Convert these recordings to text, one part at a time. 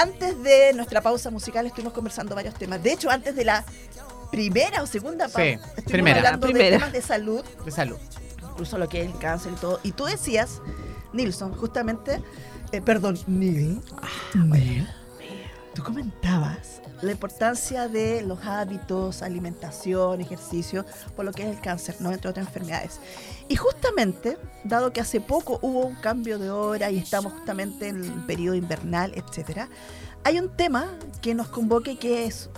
antes de nuestra pausa musical estuvimos conversando varios temas. De hecho, antes de la primera o segunda pausa, estuvimos primera. hablando Primera. de temas de salud, De salud. incluso lo que es el cáncer y todo. Y tú decías, Nilsson, justamente, eh, perdón, Neil, Neil, tú comentabas la importancia de los hábitos, alimentación, ejercicio, por lo que es el cáncer, ¿no? entre otras enfermedades. Y justamente, dado que hace poco hubo un cambio de hora y estamos justamente en el periodo invernal, etcétera, hay un tema que nos convoca y que es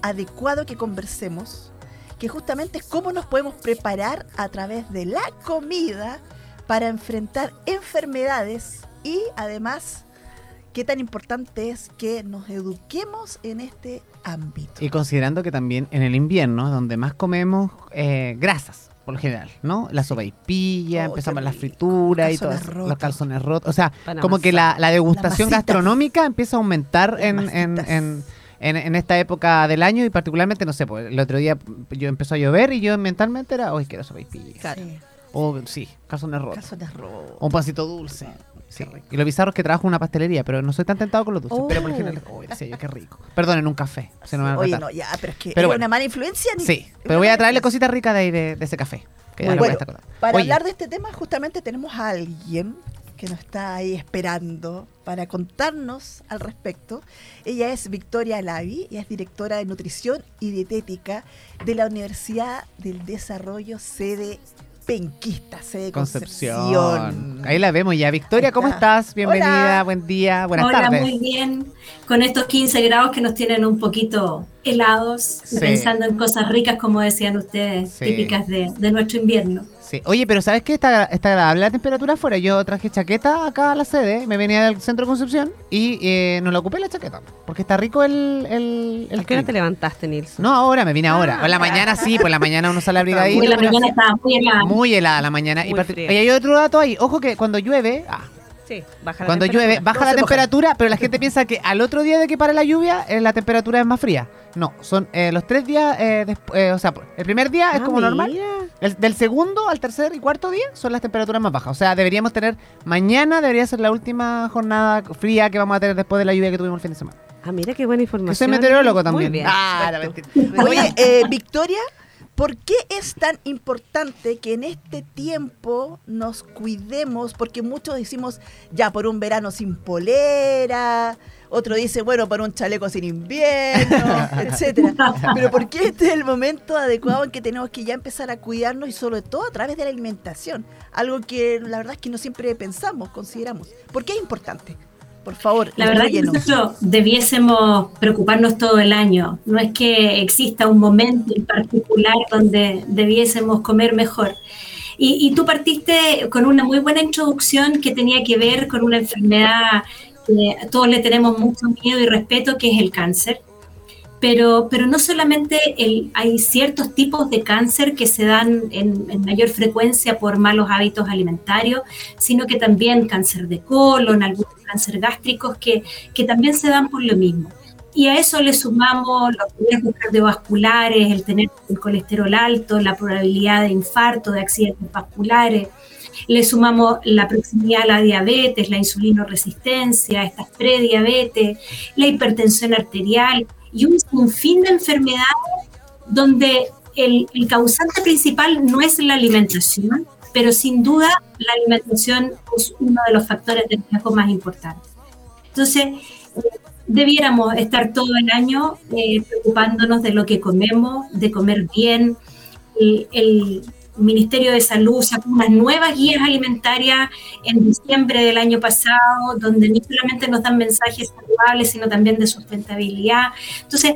adecuado que conversemos, que justamente es cómo nos podemos preparar a través de la comida para enfrentar enfermedades y además qué tan importante es que nos eduquemos en este ámbito. Y considerando que también en el invierno es donde más comemos eh, grasas, por lo general, ¿no? La sopaipilla, Oh, empezamos la fritura y rotos. los calzones rotos. O sea, como que la, la degustación gastronómica empieza a aumentar en, en, en, en- en esta época del año y particularmente, no sé, pues, el otro día yo empezó a llover y yo mentalmente era, hoy quiero sopaipilla. Claro. Sí, O sí, calzones rotos. calzones rotos. O un pancito dulce. Sí. Y lo bizarro es que trabajo en una pastelería, pero no soy tan tentado con los dulces. Pero por Oh. general, oh, decía yo, qué rico. Perdón, en un café. Se a Oye, no, ya, pero es que Pero es bueno. una mala influencia. ni- Sí, pero voy a traerle cositas ricas de, ahí de, de ese café. Que ya Muy no bueno. Para Oye, hablar de este tema, justamente tenemos a alguien que nos está ahí esperando para contarnos al respecto. Ella es Victoria Lavi y es directora de nutrición y dietética de la Universidad del Desarrollo sede Penquista, sede Concepción. Concepción. Ahí la vemos ya. Victoria, ¿cómo está. estás? Bienvenida, Hola. buen día, buenas Hola, tardes. muy bien. Con estos 15 grados que nos tienen un poquito helados, Sí. pensando en cosas ricas, como decían ustedes, Sí. típicas de, de nuestro invierno. Sí. Oye, pero ¿sabes qué? Está, está agradable la temperatura afuera. Yo traje chaqueta acá a la sede, me venía del centro de Concepción y eh, no la ocupé la chaqueta. Porque está rico el, el, el ¿A qué hora te levantaste, Nilsson? No, ahora me vine ahora. Ah, En la mañana sí, pues en la mañana uno sale abrigadito. Porque la mañana estaba muy helada. Muy helada la mañana. y Muy fría. Oye, hay otro dato ahí. Ojo que cuando llueve, ah, Sí, baja la cuando llueve, baja No la mojan. temperatura, pero la gente piensa que al otro día de que para la lluvia, eh, la temperatura es más fría. No, son eh, los tres días, eh, despu- eh, o sea, el primer día es Ah, como normal. El- del segundo al tercer y cuarto día son las temperaturas más bajas. O sea, deberíamos tener, mañana debería ser la última jornada fría que vamos a tener después de la lluvia que tuvimos el fin de semana. Ah, mira qué buena información. Que soy meteorólogo Muy también. bien. Ah, la. Oye, eh, Victoria, ¿por qué es tan importante que en este tiempo nos cuidemos? Porque muchos decimos, ya, por un verano sin polera, otro dice, bueno, por un chaleco sin invierno, etcétera. Pero ¿por qué este es el momento adecuado en que tenemos que ya empezar a cuidarnos y sobre todo a través de la alimentación? Algo que la verdad es que no siempre pensamos, consideramos. ¿Por qué es importante? Por favor, La verdad que instrúyenos. nosotros debiésemos preocuparnos todo el año. No es que exista un momento en particular donde debiésemos comer mejor. Y, y tú partiste con una muy buena introducción que tenía que ver con una enfermedad que todos le tenemos mucho miedo y respeto, que es el cáncer. Pero, pero no solamente el- hay ciertos tipos de cáncer que se dan en, en mayor frecuencia por malos hábitos alimentarios, sino que también cáncer de colon, algunos cáncer gástricos que, que también se dan por lo mismo. Y a eso le sumamos los riesgos cardiovasculares, el tener el colesterol alto, la probabilidad de infarto, de accidentes vasculares. Le sumamos la proximidad a la diabetes, la insulinoresistencia, estas prediabetes, la hipertensión arterial y un sinfín de enfermedades donde el, causante principal no es la alimentación, pero sin duda la alimentación es uno de los factores de riesgo más importantes. Entonces, eh, debiéramos estar todo el año eh, preocupándonos de lo que comemos, de comer bien. El Ministerio de Salud sacó unas nuevas guías alimentarias en diciembre del año pasado, donde no solamente nos dan mensajes saludables, sino también de sustentabilidad. Entonces,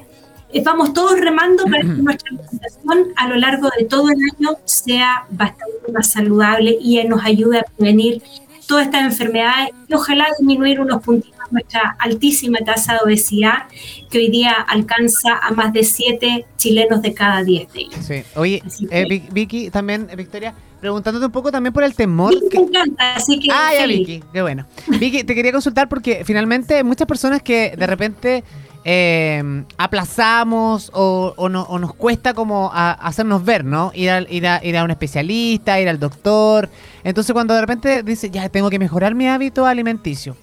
eh, vamos todos remando para que nuestra alimentación a lo largo de todo el año sea bastante más saludable y nos ayude a prevenir todas estas enfermedades y ojalá disminuir unos puntitos nuestra altísima tasa de obesidad que hoy día alcanza a más de 7 chilenos de cada 10 de ellos. Sí. Oye, eh, Vic- Vicky, también, eh, Victoria, preguntándote un poco también por el temor. Y que- me encanta, así que Ah, ya. Vicky, qué bueno. Vicky, te quería consultar porque finalmente muchas personas que de repente eh, aplazamos o, o no- o nos cuesta como hacernos ver, ¿no? Ir, al- ir, a, ir a un especialista, ir al doctor. Entonces cuando de repente dice, ya tengo que mejorar mi hábito alimenticio.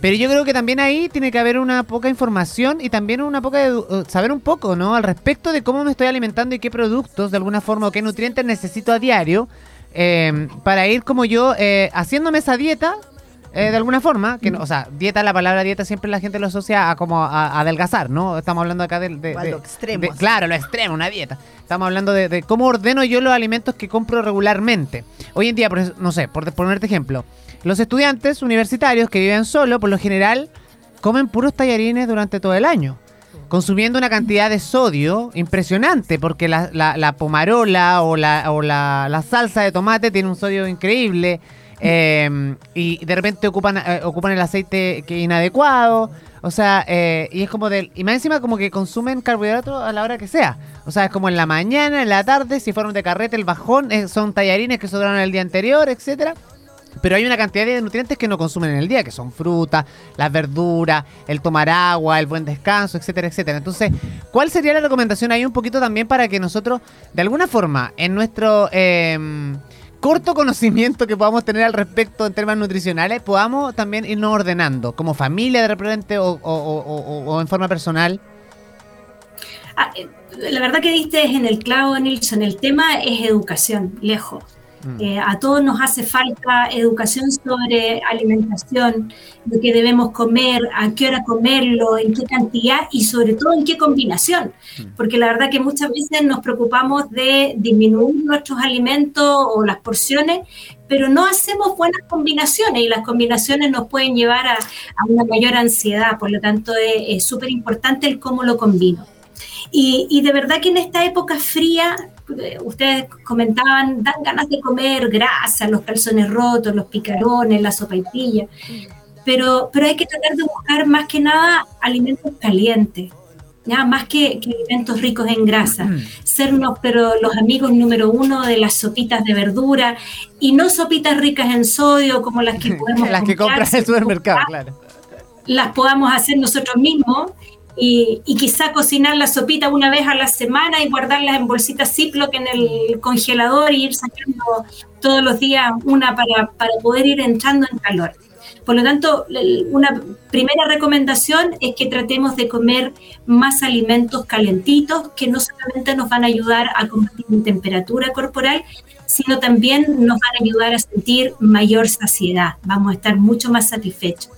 Pero yo creo que también ahí tiene que haber una poca información y también una poca edu- eh, saber un poco, ¿no? Al respecto de cómo me estoy alimentando y qué productos, de alguna forma, o qué nutrientes necesito a diario eh, para ir como yo eh, haciéndome esa dieta. Eh, de alguna forma, que no- o sea, dieta, la palabra dieta siempre la gente lo asocia a como a, a adelgazar, ¿no? Estamos hablando acá de, de- O a de- lo extremo, de- así. claro, lo extremo, una dieta. Estamos hablando de, cómo ordeno yo los alimentos que compro regularmente. Hoy en día, por no sé, por ponerte ejemplo, los estudiantes universitarios que viven solo, por lo general, comen puros tallarines durante todo el año, consumiendo una cantidad de sodio impresionante, porque la, la- la pomarola o, la, o la, la salsa de tomate tiene un sodio increíble. Eh, y de repente ocupan, eh, ocupan el aceite que es inadecuado. O sea, eh, y es como del. Y más encima, como que consumen carbohidratos a la hora que sea. O sea, es como en la mañana, en la tarde, si fueron de carrete, el bajón, eh, son tallarines que sobraron el día anterior, etcétera. Pero hay una cantidad de nutrientes que no consumen en el día, que son frutas, las verduras, el tomar agua, el buen descanso, etcétera, etcétera. Entonces, ¿cuál sería la recomendación ahí un poquito también para que nosotros, de alguna forma, en nuestro eh, corto conocimiento que podamos tener al respecto en temas nutricionales, podamos también irnos ordenando, como familia de repente o- o- o en forma personal? Ah, eh, la verdad que diste en el clavo, Nilsson. El tema es educación, lejos. Mm. Eh, a todos nos hace falta educación sobre alimentación, lo que debemos comer, a qué hora comerlo, en qué cantidad y sobre todo en qué combinación. Porque la verdad que muchas veces nos preocupamos de disminuir nuestros alimentos o las porciones, pero no hacemos buenas combinaciones y las combinaciones nos pueden llevar a, a una mayor ansiedad. Por lo tanto, es súper importante el cómo lo combino. Y, y de verdad que en esta época fría, ustedes comentaban, dan ganas de comer grasa, los calzones rotos, los picarones, la sopaipilla, pero, pero hay que tratar de buscar más que nada alimentos calientes, ¿ya? más que, que alimentos ricos en grasa. Sernos, pero los amigos número uno de las sopitas de verdura y no sopitas ricas en sodio como las que podemos Las que comprar, compras en el supermercado, claro. las podamos hacer nosotros mismos y, quizá cocinar la sopita una vez a la semana y guardarlas en bolsitas Ziploc en el congelador y ir sacando todos los días una para, para poder ir entrando en calor. Por lo tanto, una primera recomendación es que tratemos de comer más alimentos calentitos que no solamente nos van a ayudar a combatir la temperatura corporal, sino también nos van a ayudar a sentir mayor saciedad. Vamos a estar mucho más satisfechos.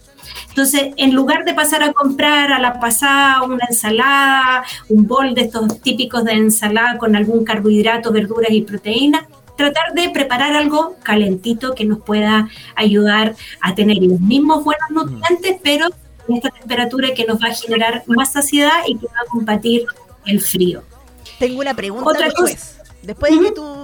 Entonces, en lugar de pasar a comprar a la pasada una ensalada, un bol de estos típicos de ensalada con algún carbohidrato, verduras y proteínas, tratar de preparar algo calentito que nos pueda ayudar a tener los mismos buenos nutrientes, pero en esta temperatura que nos va a generar más saciedad y que va a combatir el frío. Tengo una pregunta Otra después. Después de que tú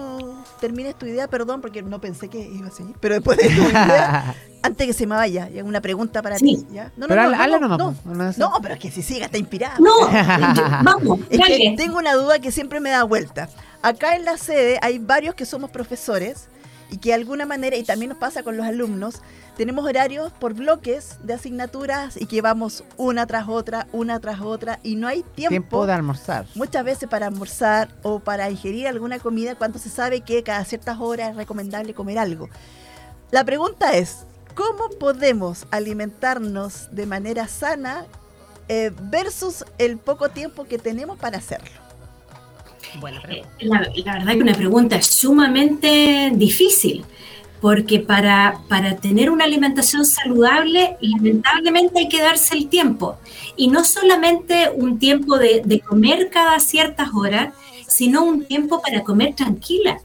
termines tu idea, perdón, porque no pensé que iba a seguir, pero después de tu idea, antes que se me vaya, ya una pregunta para Sí. ti. ¿ya? No, Pero no, nomás, no, pues, no es- no, pero es que si siga, está inspirada. No, vamos, Es que tengo una duda que siempre me da vuelta. Acá en la sede hay varios que somos profesores y que de alguna manera, y también nos pasa con los alumnos, tenemos horarios por bloques de asignaturas y que vamos una tras otra, una tras otra, y no hay tiempo, Tiempo de almorzar. muchas veces para almorzar o para ingerir alguna comida cuando se sabe que cada ciertas horas es recomendable comer algo. La pregunta es, ¿cómo podemos alimentarnos de manera sana eh, versus el poco tiempo que tenemos para hacerlo? Eh, La, la verdad que una pregunta sumamente difícil, porque para, para tener una alimentación saludable, lamentablemente hay que darse el tiempo. Y no solamente un tiempo de, de comer cada ciertas horas, sino un tiempo para comer tranquila.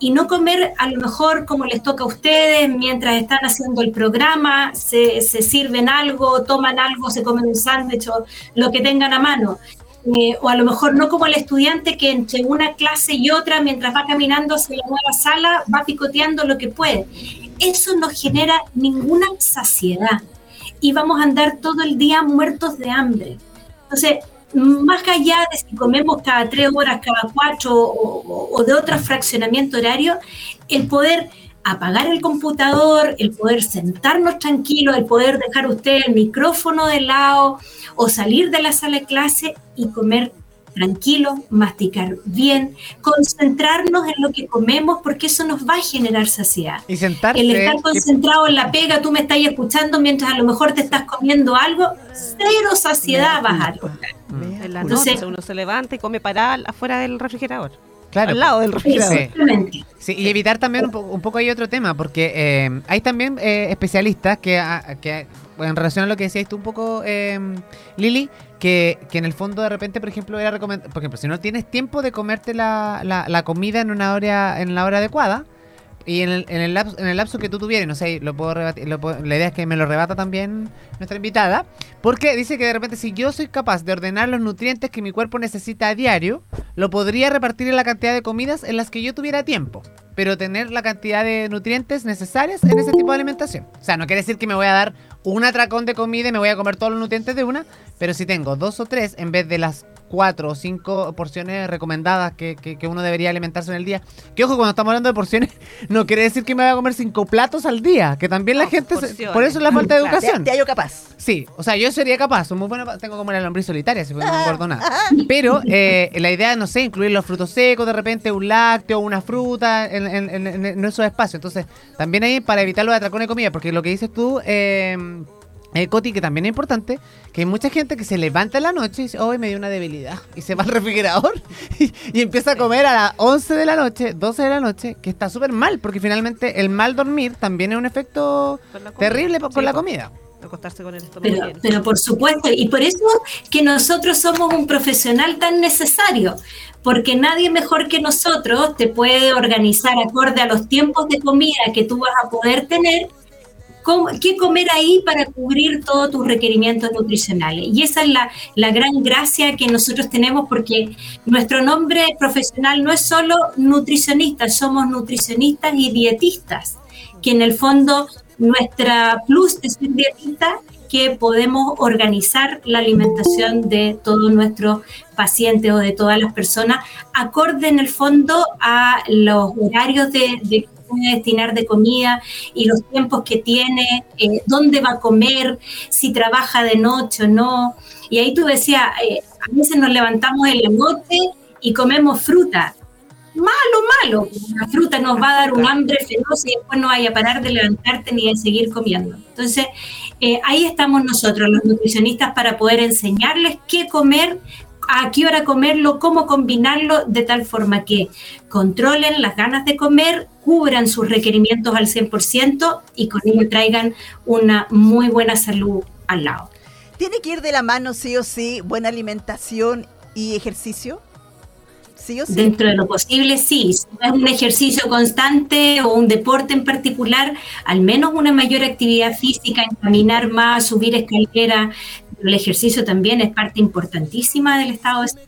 Y no comer a lo mejor como les toca a ustedes mientras están haciendo el programa, se, se sirven algo, toman algo, se comen un sándwich o lo que tengan a mano. Eh, o a lo mejor no como el estudiante que entre una clase y otra, mientras va caminando hacia la nueva sala, va picoteando lo que puede. Eso no genera ninguna saciedad y vamos a andar todo el día muertos de hambre. Entonces, más allá de si comemos cada tres horas, cada cuatro o, o- de otro fraccionamiento horario, el poder apagar el computador, el poder sentarnos tranquilos, el poder dejar usted el micrófono de lado o salir de la sala de clase y comer tranquilos, masticar bien, concentrarnos en lo que comemos porque eso nos va a generar saciedad. Y sentarse. El estar concentrado en la pega, tú me estás escuchando mientras a lo mejor te estás comiendo algo, cero saciedad vas a. En la Entonces- noche uno se levanta y come para afuera del refrigerador. Claro, al lado del refrigerador. Sí. Exactamente. Sí, y evitar también un, po- un poco hay otro tema, porque eh, hay también eh, especialistas que, a- que bueno, en relación a lo que decías tú un poco, eh, Lili, que, que en el fondo de repente, por ejemplo, era recomendable, por ejemplo, si no tienes tiempo de comerte la, la, la comida en una hora, en la hora adecuada, y en el, en el, lapso, en el lapso que tú tuvieras, no sé, lo puedo rebatir, lo puedo- la idea es que me lo rebata también nuestra invitada, porque dice que de repente si yo soy capaz de ordenar los nutrientes que mi cuerpo necesita a diario, lo podría repartir en la cantidad de comidas en las que yo tuviera tiempo, pero tener la cantidad de nutrientes necesarias en ese tipo de alimentación. O sea, no quiere decir que me voy a dar un atracón de comida y me voy a comer todos los nutrientes de una, pero si tengo dos o tres en vez de las cuatro o cinco porciones recomendadas que, que- que uno debería alimentarse en el día. Que ojo, cuando estamos hablando de porciones, no quiere decir que me voy a comer cinco platos al día, que también la No, gente... se- por eso es la falta de Claro. Te, educación. te hallo capaz. Sí, o sea, yo sería capaz, soy muy bueno, tengo como la lombriz solitaria, si no engordo nada. Pero eh, la idea, no sé, incluir los frutos secos, de repente un lácteo, una fruta en, en- en- en- en esos espacios. Entonces, también ahí para evitar los atracones de comida, porque lo que dices tú, eh, eh, Coti, que también es importante, que hay mucha gente que se levanta en la noche y dice, hoy me dio una debilidad, y se va al refrigerador y, y empieza a comer a las 11 de la noche, 12 de la noche, que está súper mal, porque finalmente el mal dormir también es un efecto terrible con Sí, la comida. Acostarse con el estómago Pero, pero por supuesto, y por eso que nosotros somos un profesional tan necesario, porque nadie mejor que nosotros te puede organizar acorde a los tiempos de comida que tú vas a poder tener, qué comer ahí para cubrir todos tus requerimientos nutricionales. Y esa es la, la gran gracia que nosotros tenemos, porque nuestro nombre profesional no es solo nutricionistas, somos nutricionistas y dietistas, que en el fondo nuestra plus de ser dietista que podemos organizar la alimentación de todos nuestros pacientes o de todas las personas, acorde en el fondo a los horarios de, de puede destinar de comida y los tiempos que tiene, eh, dónde va a comer, si trabaja de noche o no. Y ahí tú decías, eh, a veces nos levantamos en la noche y comemos fruta. Malo, malo. La fruta nos va a dar un hambre feroz y después no vaya a parar de levantarte ni de seguir comiendo. Entonces, eh, ahí estamos nosotros, los nutricionistas, para poder enseñarles qué comer, a qué hora comerlo, cómo combinarlo, de tal forma que controlen las ganas de comer, cubran sus requerimientos al 100% y con ello traigan una muy buena salud al lado. ¿Tiene que ir de la mano sí o sí buena alimentación y ejercicio? ¿Sí o sí? Dentro de lo posible, sí. Si no es un ejercicio constante o un deporte en particular, al menos una mayor actividad física, caminar más, subir escalera. El ejercicio también es parte importantísima del estado de salud.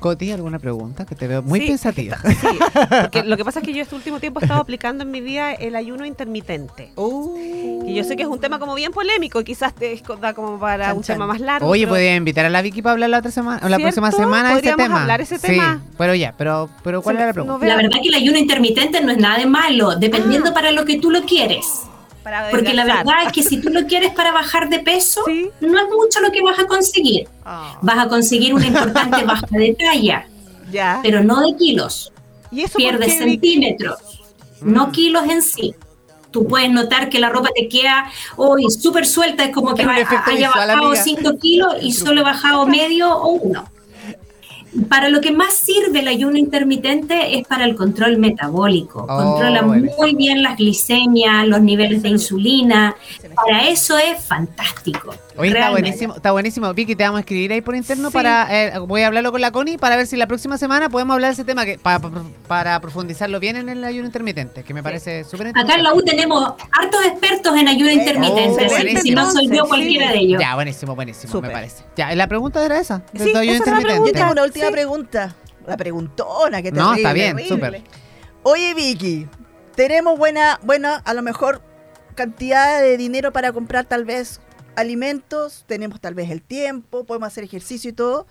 Coti, ¿alguna pregunta? Que te veo muy Sí, pensativa. Sí, porque lo que pasa es que yo este último tiempo he estado aplicando en mi vida el ayuno intermitente. Y yo sé que es un tema como bien polémico, quizás te es da como para Chan, un chan. tema más largo. Oye, pero- podría invitar a la Vicky para hablar la otra semana, o la próxima semana de ese tema. hablar ese Sí, tema. pero ya, pero, pero ¿cuál Se- era la no pregunta? veo- La verdad que el ayuno intermitente no es nada de malo, dependiendo Ah. para lo que tú lo quieres. Para Porque la verdad es que si tú lo quieres para bajar de peso, Sí. no es mucho lo que vas a conseguir. Ah, Vas a conseguir una importante baja de talla, ya. pero no de kilos. ¿Y eso pierdes centímetros, Mm. no kilos en sí. Tú puedes notar que la ropa te queda hoy súper suelta, es como que Es va- haya visual, bajado amiga. 5 kilos y solo he bajado medio o uno. Para lo que más sirve el ayuno intermitente es para el control metabólico. Oh, Controla bueno. muy bien las glicemias, los niveles de insulina. Para eso es fantástico. Oye, está buenísimo, está buenísimo. Vicky, te vamos a escribir ahí por interno Sí. para. eh, voy a hablarlo con la Connie para ver si la próxima semana podemos hablar de ese tema que, pa- pa- para profundizarlo bien en el ayuno intermitente, que me parece súper Acá en interesante. la U tenemos hartos expertos en ayuno intermitente, oh, así que si buenísimo. no soy yo cualquiera sí. de ellos. Ya, buenísimo, buenísimo, me parece. Ya, la pregunta era esa. del Sí, ayuno esa la Yo intermitente. tengo una última Sí. pregunta. La preguntona que te No, está bien, súper. Oye, Vicky, tenemos buena, buena, a lo mejor cantidad de dinero para comprar tal vez alimentos, tenemos tal vez el tiempo, podemos hacer ejercicio y todo,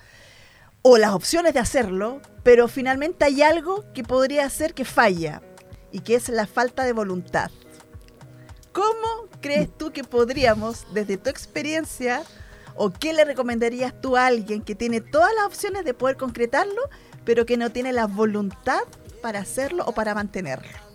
o las opciones de hacerlo, pero finalmente hay algo que podría ser que falla y que es la falta de voluntad. ¿Cómo crees tú que podríamos, desde tu experiencia, ¿O qué le recomendarías tú a alguien que tiene todas las opciones de poder concretarlo, pero que no tiene la voluntad para hacerlo o para mantenerlo?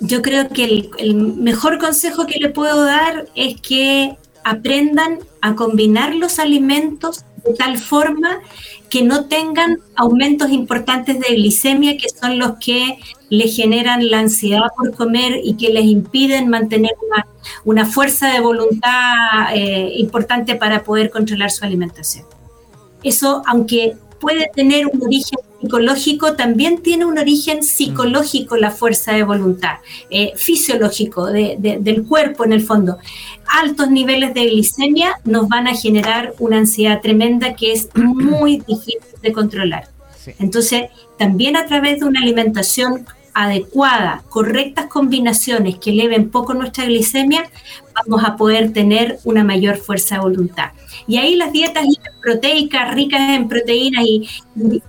Yo creo que el, mejor consejo que le puedo dar es que aprendan a combinar los alimentos de tal forma que no tengan aumentos importantes de glicemia, que son los que le generan la ansiedad por comer y que les impiden mantener una, fuerza de voluntad eh, importante para poder controlar su alimentación. Eso, aunque puede tener un origen psicológico, también tiene un origen psicológico la fuerza de voluntad, eh, fisiológico del cuerpo en el fondo. Altos niveles de glicemia nos van a generar una ansiedad tremenda que es muy difícil de controlar. Entonces, también a través de una alimentación adecuada, correctas combinaciones que eleven poco nuestra glicemia, vamos a poder tener una mayor fuerza de voluntad. Y ahí las dietas proteicas, ricas en proteínas y,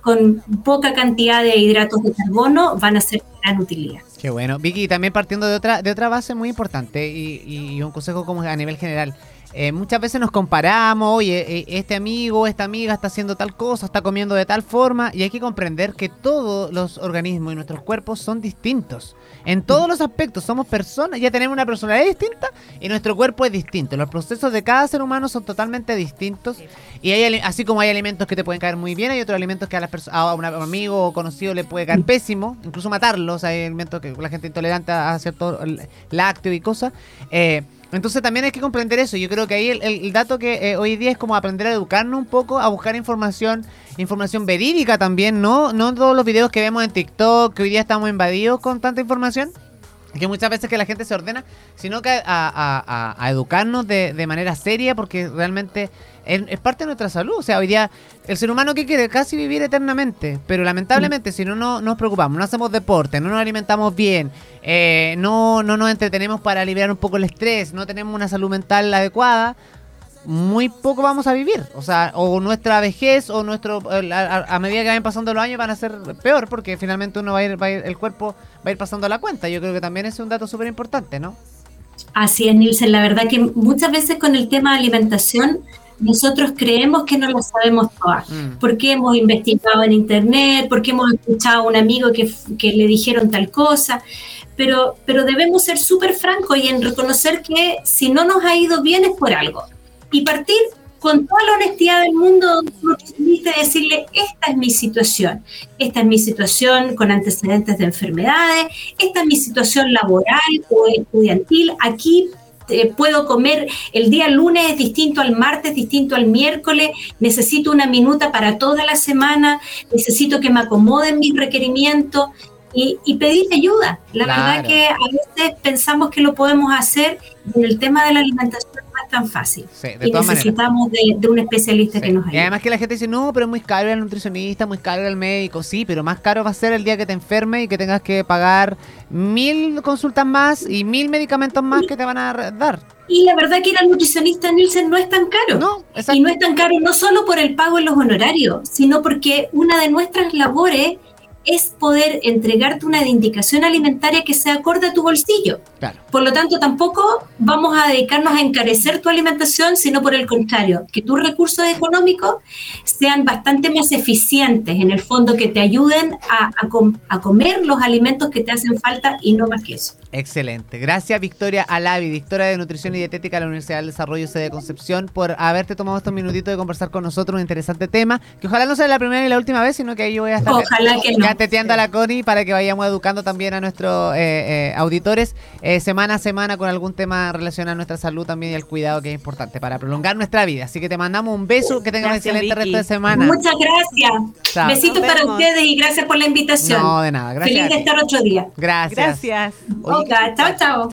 con poca cantidad de hidratos de carbono van a ser de gran utilidad. Qué bueno. Vicky, también partiendo de otra, de otra base muy importante y, y un consejo como a nivel general. Eh, muchas veces nos comparamos, oye, eh, este amigo, esta amiga está haciendo tal cosa, está comiendo de tal forma, y hay que comprender que todos los organismos y nuestros cuerpos son distintos. En todos los aspectos, somos personas, ya tenemos una personalidad distinta y nuestro cuerpo es distinto. Los procesos de cada ser humano son totalmente distintos. Y hay, así como hay alimentos que te pueden caer muy bien, hay otros alimentos que a, a un amigo o conocido le puede caer pésimo, incluso matarlos. Hay alimentos que la gente intolerante a cierto lácteo y cosas. Eh, entonces también hay que comprender eso. Yo creo que ahí el, dato que eh, hoy día es como aprender a educarnos un poco, a buscar información, información verídica también, ¿no? No todos los videos que vemos en TikTok, que hoy día estamos invadidos con tanta información que muchas veces que la gente se ordena, sino que a, educarnos de, manera seria, porque realmente es, parte de nuestra salud. O sea, hoy día el ser humano que quiere casi vivir eternamente, pero lamentablemente mm. si no, no nos preocupamos, no hacemos deporte, no nos alimentamos bien, eh, no, no nos entretenemos para aliviar un poco el estrés, no tenemos una salud mental adecuada, muy poco vamos a vivir. O sea, o nuestra vejez o nuestro. A, medida que vayan pasando los años van a ser peor porque finalmente uno va a ir, va a ir el cuerpo va a ir pasando la cuenta. Yo creo que también es un dato súper importante, ¿no? Así es, Nielsen. La verdad que muchas veces con el tema de alimentación nosotros creemos que no lo sabemos todas, mm. porque hemos investigado en internet, porque hemos escuchado a un amigo que, que le dijeron tal cosa, pero, pero debemos ser súper francos y en reconocer que si no nos ha ido bien es por algo y partir con toda la honestidad del mundo y decirle, esta es mi situación, esta es mi situación con antecedentes de enfermedades, esta es mi situación laboral o estudiantil, aquí eh, puedo comer. El día lunes es distinto al martes, distinto al miércoles, necesito una minuta para toda la semana, necesito que me acomoden mis requerimientos y, pedir ayuda. La verdad que a veces pensamos que lo podemos hacer en el tema de la alimentación tan fácil. y necesitamos de, un especialista que nos ayude. Y además que la gente dice, no, pero es muy caro el nutricionista, muy caro el médico. Sí, pero más caro va a ser el día que te enfermes y que tengas que pagar mil consultas más y mil medicamentos más que te van a dar. Y la verdad que ir al nutricionista Nielsen no es tan caro. No, y no es tan caro no solo por el pago en los honorarios, sino porque una de nuestras labores es poder entregarte una indicación alimentaria que se acorde a tu bolsillo. Por lo tanto, tampoco vamos a dedicarnos a encarecer tu alimentación, sino por el contrario, que tus recursos económicos sean bastante más eficientes, en el fondo, que te ayuden a, a, comer los alimentos que te hacen falta y no más que eso. Excelente. Gracias, Victoria Alavi, directora de Nutrición y Dietética de la Universidad del Desarrollo C de Concepción, por haberte tomado estos minutitos de conversar con nosotros un interesante tema, que ojalá no sea la primera y la última vez, sino que ahí yo voy a estar... Ojalá que no teteando a la Connie para que vayamos educando también a nuestros eh, eh, auditores eh, semana a semana con algún tema relacionado a nuestra salud también y al cuidado que es importante para prolongar nuestra vida. Así que te mandamos un beso, que tengan un excelente resto de semana. Muchas gracias. Besitos para ustedes y gracias por la invitación. No, de nada. Gracias. Feliz de estar otro día. Gracias. Gracias. chao, chao.